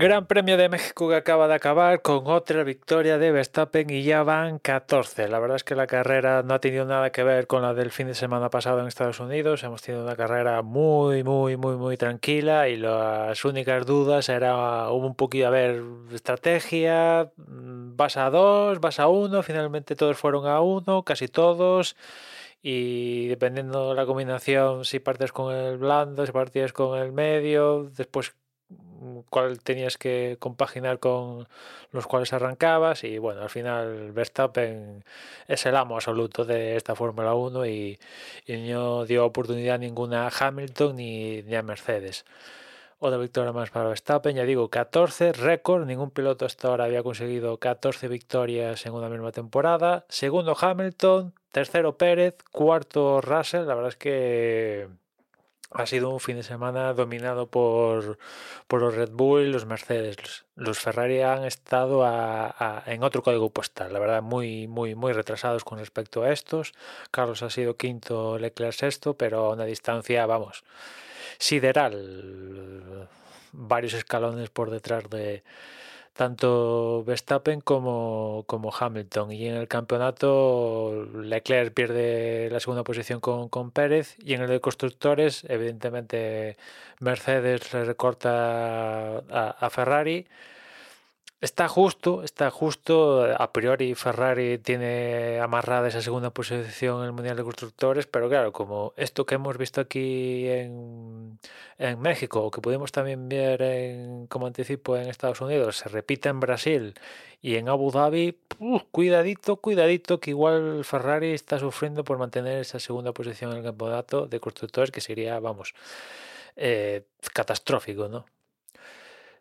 Gran Premio de México que acaba de acabar con otra victoria de Verstappen y ya van 14. La verdad es que la carrera no ha tenido nada que ver con la del fin de semana pasado en Estados Unidos. Hemos tenido una carrera muy, muy, muy, muy tranquila y las únicas dudas era un poquito a ver estrategia, mm, vas a dos, vas a uno, finalmente todos fueron a uno, casi todos y dependiendo de la combinación, si partes con el blando, si partes con el medio, después cuál tenías que compaginar con los cuales arrancabas y bueno, al final Verstappen es el amo absoluto de esta Fórmula 1 y, no dio oportunidad ninguna a Hamilton ni, ni a Mercedes. Otra victoria más para Verstappen, ya digo, 14, récord, ningún piloto hasta ahora había conseguido 14 victorias en una misma temporada. Segundo Hamilton, tercero Pérez, cuarto Russell, la verdad es que ha sido un fin de semana dominado por, por los Red Bull los Mercedes. Los, Ferrari han estado en otro código postal, la verdad, muy, muy, muy retrasados con respecto a estos. Carlos ha sido quinto, Leclerc sexto, pero a una distancia, vamos, sideral. Varios escalones por detrás de, tanto Verstappen como, como Hamilton. Y en el campeonato Leclerc pierde la segunda posición con, con Pérez y en el de constructores evidentemente Mercedes le recorta a, a Ferrari Está justo, está justo. A priori Ferrari tiene amarrada esa segunda posición en el Mundial de Constructores, pero claro, como esto que hemos visto aquí en, en México, o que pudimos también ver en, como anticipo en Estados Unidos, se repite en Brasil y en Abu Dhabi, cuidadito, cuidadito, que igual Ferrari está sufriendo por mantener esa segunda posición en el campeonato de constructores, que sería, vamos, eh, catastrófico, ¿no?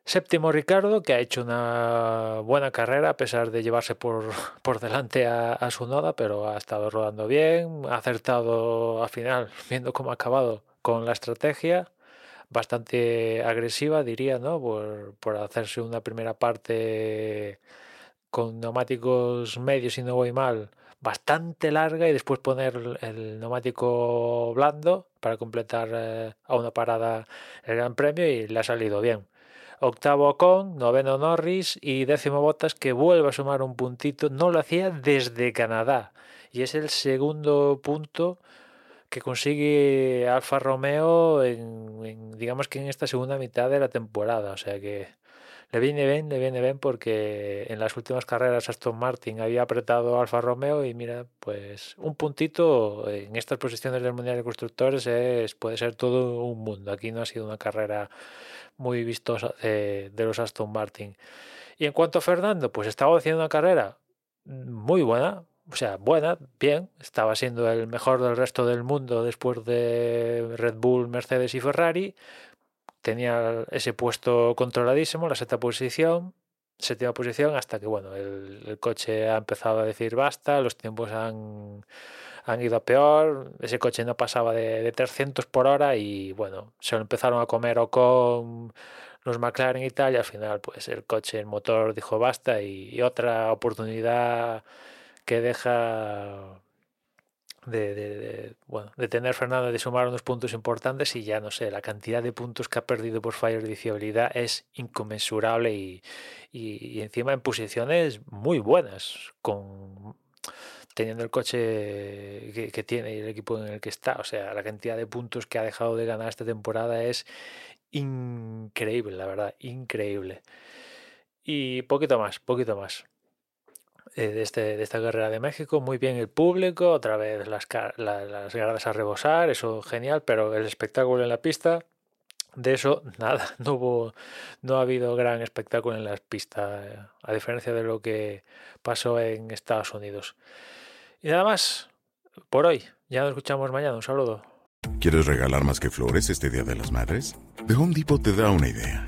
Séptimo Ricardo, que ha hecho una buena carrera a pesar de llevarse por, por delante a, su noda, pero ha estado rodando bien, ha acertado al final, viendo cómo ha acabado con la estrategia, bastante agresiva, diría, ¿no? Por, por hacerse una primera parte con neumáticos medios, y no voy mal, bastante larga y después poner el neumático blando para completar eh, a una parada el Gran Premio y le ha salido bien octavo con, noveno Norris y décimo Bottas que vuelve a sumar un puntito. No lo hacía desde Canadá y es el segundo punto que consigue Alfa Romeo en, digamos que en esta segunda mitad de la temporada. O sea que le viene bien, le viene bien porque en las últimas carreras Aston Martin había apretado Alfa Romeo y mira, pues un puntito en estas posiciones del Mundial de Constructores es, puede ser todo un mundo. Aquí no ha sido una carrera muy vistosa de, los Aston Martin. Y en cuanto a Fernando, pues estaba haciendo una carrera muy buena, o sea, buena, bien, estaba siendo el mejor del resto del mundo después de Red Bull, Mercedes y Ferrari. Tenía ese puesto controladísimo, la sexta posición, séptima posición, hasta que bueno, el coche ha empezado a decir basta, los tiempos han han ido a peor, ese coche no pasaba de, 300 por hora y bueno, se lo empezaron a comer o con los McLaren y tal y al final pues el coche, el motor dijo basta y, otra oportunidad que deja de, bueno, de tener Fernando de sumar unos puntos importantes y ya no sé, la cantidad de puntos que ha perdido por fallo de fiabilidad es inconmensurable y, y encima en posiciones muy buenas, con teniendo el coche que, tiene y el equipo en el que está. O sea, la cantidad de puntos que ha dejado de ganar esta temporada es increíble, la verdad, increíble. Y poquito más, poquito más. Eh, de, este, de esta carrera de México, muy bien el público, otra vez las, las gradas a rebosar, eso genial, pero el espectáculo en la pista de eso, nada, no hubo, no ha habido gran espectáculo en las pistas, a diferencia de lo que pasó en Estados Unidos. Y nada más por hoy. Ya nos escuchamos mañana. Un saludo. ¿Quieres regalar más que flores este Día de las Madres? The Home Depot te da una idea.